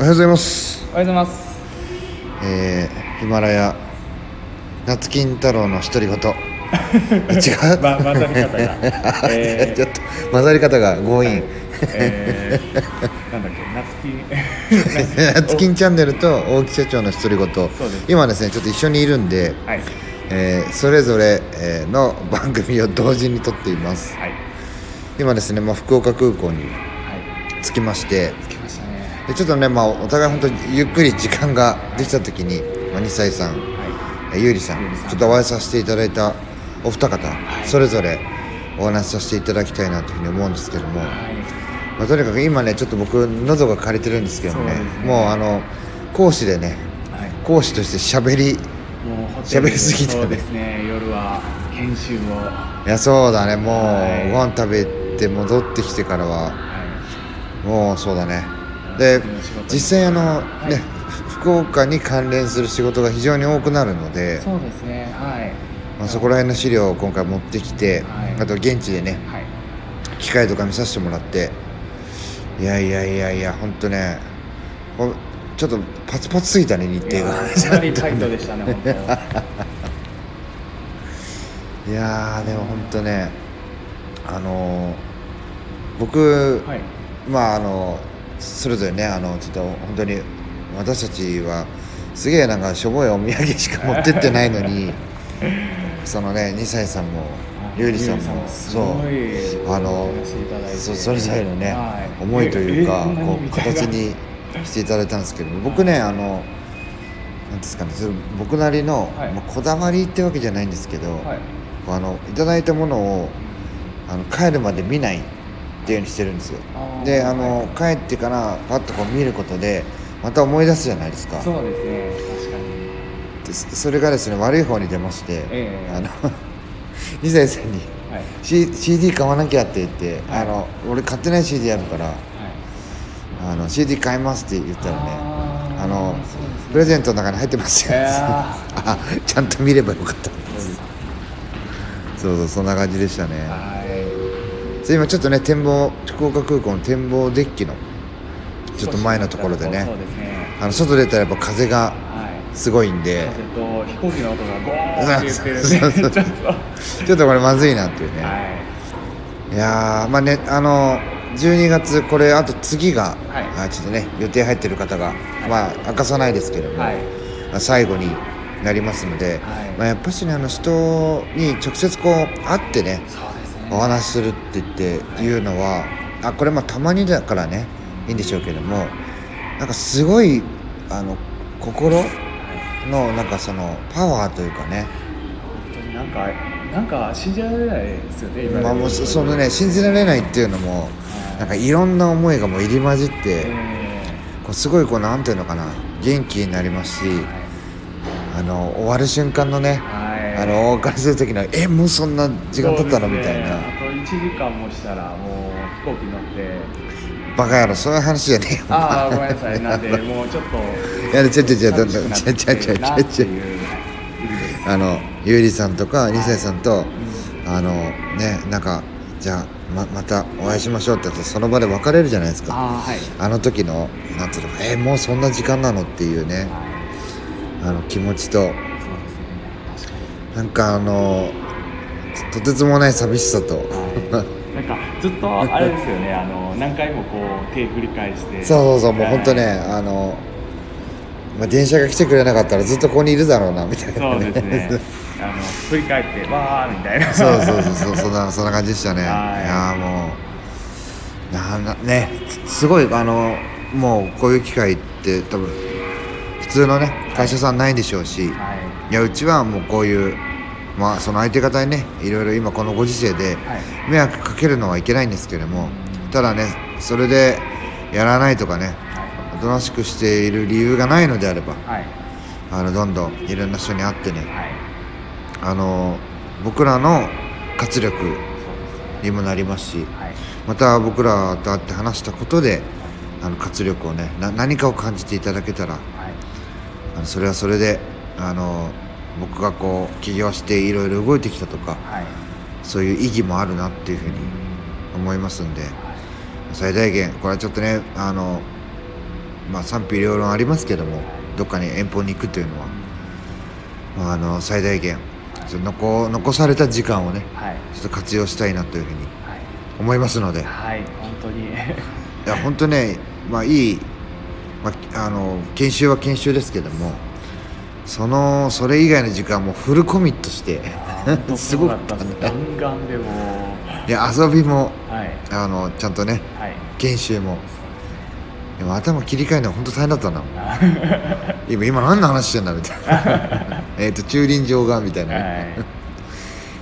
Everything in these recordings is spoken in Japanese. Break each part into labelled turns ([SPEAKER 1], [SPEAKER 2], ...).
[SPEAKER 1] おはようございます。
[SPEAKER 2] おはようございます。
[SPEAKER 1] えー、ヒマラヤ夏金太郎の独り言。違う？
[SPEAKER 2] ま混ざり方が えー
[SPEAKER 1] ちょっと混ざり方が強引。
[SPEAKER 2] えー、なんだっけ、夏希。
[SPEAKER 1] 夏金チャンネルと大木社長の独り言。今ですねちょっと一緒にいるんで、
[SPEAKER 2] はい。
[SPEAKER 1] えーそれぞれえーの番組を同時に撮っています。
[SPEAKER 2] はい。
[SPEAKER 1] 今ですねまあ福岡空港に
[SPEAKER 2] はい。
[SPEAKER 1] 着きまして。
[SPEAKER 2] つきましたね。
[SPEAKER 1] でちょっとね、まあ、お互い本当にゆっくり時間ができた時に、まあ、2歳さん、
[SPEAKER 2] は
[SPEAKER 1] えゆうりさんちょっとお会いさせていただいたお二方、それぞれお話しさせていただきたいなというふうに思うんですけども、
[SPEAKER 2] い。はい。
[SPEAKER 1] まあ、とにかく今ねちょっと僕喉が枯れてるんですけどもね
[SPEAKER 2] ね
[SPEAKER 1] もうあの講師でね
[SPEAKER 2] はい。
[SPEAKER 1] 講師として喋り
[SPEAKER 2] もうホテル
[SPEAKER 1] 喋りすぎてね
[SPEAKER 2] そうですね。夜は研修を。
[SPEAKER 1] いやそうだねもう、
[SPEAKER 2] はい
[SPEAKER 1] ご飯食べて戻ってきてからは
[SPEAKER 2] は
[SPEAKER 1] もうそうだねで実際あの、
[SPEAKER 2] はい
[SPEAKER 1] ねふ福岡に関連する仕事が非常に多くなるので
[SPEAKER 2] い。そうですね。はい。
[SPEAKER 1] まあ、そこら辺の資料を今回持ってきて、
[SPEAKER 2] はい
[SPEAKER 1] あと現地でね
[SPEAKER 2] はい。
[SPEAKER 1] 機械とか見させてもらっていやいやいやいや本当ねちょっとパツパツすぎたね日程が
[SPEAKER 2] ーかなりタイトでしたね。
[SPEAKER 1] いやーでも本当ねあのー僕、
[SPEAKER 2] はい。
[SPEAKER 1] まああのそれぞれねあのちょっと本当に私たちはすげえなんかしょぼいお土産しか持ってってないのに そのね2歳さんもゆうりさんも
[SPEAKER 2] す
[SPEAKER 1] そうあのそそれぞれのね、
[SPEAKER 2] はい。
[SPEAKER 1] 思いというか
[SPEAKER 2] ええこ
[SPEAKER 1] う形にしていただいたんですけど僕ねあのなんですかねそれ僕なりの、
[SPEAKER 2] はい。
[SPEAKER 1] まあ、こだわりってわけじゃないんですけど、
[SPEAKER 2] はい。
[SPEAKER 1] あのいただいたものをあの帰るまで見ないっていうようにしてるんですよ。であの帰ってからパッとこう見ることでまた思い出すじゃないですか。
[SPEAKER 2] そうですね。確かに。
[SPEAKER 1] でそそれがですね悪い方に出まして、
[SPEAKER 2] ええ。
[SPEAKER 1] あの 2歳さんに
[SPEAKER 2] はい。
[SPEAKER 1] C CD 買わなきゃって言って、
[SPEAKER 2] はい。
[SPEAKER 1] あの俺買ってない CD あるから
[SPEAKER 2] はい。
[SPEAKER 1] あの CD 買いますって言ったらね
[SPEAKER 2] あ
[SPEAKER 1] のプレゼントの中に入ってますよ、あちゃんと見ればよかった。そうそうそんな感じでしたね今ちょっとね展望福岡空港の展望デッキの
[SPEAKER 2] い
[SPEAKER 1] ちょっと前のところでね。
[SPEAKER 2] ね。
[SPEAKER 1] あの外出たらやっぱ風が
[SPEAKER 2] はい。
[SPEAKER 1] すごいんで。
[SPEAKER 2] 風と飛行機の音がゴーって言ってる ちょっと。
[SPEAKER 1] これまずいなっていうね、
[SPEAKER 2] はい。
[SPEAKER 1] い、やーまあねあの12月これあと次が、
[SPEAKER 2] はい。
[SPEAKER 1] あちょっとね予定入ってる方が、まあ明かさないですけども、
[SPEAKER 2] はい。
[SPEAKER 1] まあ最後になりますので、
[SPEAKER 2] はい。
[SPEAKER 1] まあ、やっぱしねあの人に直接こう会ってねお話しするって言っていうのはあこれまあたまにだからねいいんでしょうけどもなんかすごいあの心のなんかそのパワーというかね。
[SPEAKER 2] 本当になんかなんか信じられないですよね今
[SPEAKER 1] まあもうそそのね信じられないっていうのも
[SPEAKER 2] はい。
[SPEAKER 1] なんかいろんな思いがもう入り混じって
[SPEAKER 2] え
[SPEAKER 1] こうすごいこうなんていうのかな元気になりますし
[SPEAKER 2] ー
[SPEAKER 1] あの終わる瞬間のね
[SPEAKER 2] はい
[SPEAKER 1] あのお別れする時のえもうそんな時間経ったのみたいな。
[SPEAKER 2] あと1時間もしたらもう飛行機乗って。
[SPEAKER 1] バカ野郎そういう話じゃねえよ。
[SPEAKER 2] ああごめんなさい。なんで もうちょっと
[SPEAKER 1] いやちょちょちょちょちょちょちょちょ
[SPEAKER 2] いう意味です
[SPEAKER 1] あのゆうりさんとか二世さんとあのねなんかじゃあままたお会いしましょうってその場で別れるじゃないですか。
[SPEAKER 2] ああはい。
[SPEAKER 1] あの時のなんていうのえーもうそんな時間なのっていうね。
[SPEAKER 2] はい。
[SPEAKER 1] あの気持ちとなんかあのとてつもない寂しさと。
[SPEAKER 2] はいなんかずっとあれですよね。あの何回もこう手振り返して。
[SPEAKER 1] そうそうそうもう
[SPEAKER 2] はい。
[SPEAKER 1] 本当ねあの、まあ、電車が来てくれなかったらずっとここにいるだろうなみたいな、
[SPEAKER 2] そうですね。あの振り返ってわーみたいな。
[SPEAKER 1] そうそうそうそうそんなそんな感じでしたね。い
[SPEAKER 2] はい。
[SPEAKER 1] やーもうなんだねすごいあのもうこういう機会って多分普通のね会社さんないんでしょうし、
[SPEAKER 2] はい。
[SPEAKER 1] いやうちはもうこういうまあその相手方にねいろいろ今このご時世で
[SPEAKER 2] はい。
[SPEAKER 1] 迷惑かけるのはいけないんですけれどもただねそれでやらないとかねおとなしくしている理由がないのであれば
[SPEAKER 2] はい。
[SPEAKER 1] あのどんどんいろんな人に会ってね
[SPEAKER 2] はい。
[SPEAKER 1] あの僕らの活力にもなりますし
[SPEAKER 2] はい。
[SPEAKER 1] また僕らと会って話したことであの活力をねな何かを感じていただけたら
[SPEAKER 2] はい。
[SPEAKER 1] あのそれはそれであの僕がこう起業していろいろ動いてきたとか
[SPEAKER 2] はい。
[SPEAKER 1] そういう意義もあるなっていうふうに思いますんで最大限これはちょっとねあのまあ賛否両論ありますけどもどっかに遠方に行くというのは、まあ、あの最大限その残残された時間をね
[SPEAKER 2] はい。
[SPEAKER 1] ちょっと活用したいなというふうに
[SPEAKER 2] はい。
[SPEAKER 1] 思いますので。い
[SPEAKER 2] はい本当に。
[SPEAKER 1] や本当ねまあいい、まあ、あの研修は研修ですけどもそのそれ以外の時間もフルコミットしてす
[SPEAKER 2] す
[SPEAKER 1] ごかっ
[SPEAKER 2] たたです。ガンガンでも。
[SPEAKER 1] いや遊びも
[SPEAKER 2] はい。
[SPEAKER 1] あのちゃんとね
[SPEAKER 2] はい。
[SPEAKER 1] 研修も。でも頭切り替えるのは本当大変だったな。今今何の話してんだみたいな。えっと駐輪場がみたいな、ね。
[SPEAKER 2] はい。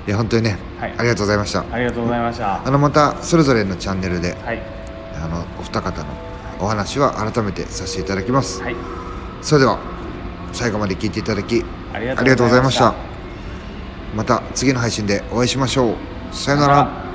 [SPEAKER 1] いや本当にね、
[SPEAKER 2] はい。
[SPEAKER 1] ありがとうございました。
[SPEAKER 2] ありがとうございました。
[SPEAKER 1] あのまたそれぞれのチャンネルで
[SPEAKER 2] はい。
[SPEAKER 1] あのお二方のお話は改めてさせていただきます、
[SPEAKER 2] はい。
[SPEAKER 1] それでは最後まで聞いていただきありがとうございました。
[SPEAKER 2] た。
[SPEAKER 1] また次の配信でお会いしましょう。さよなら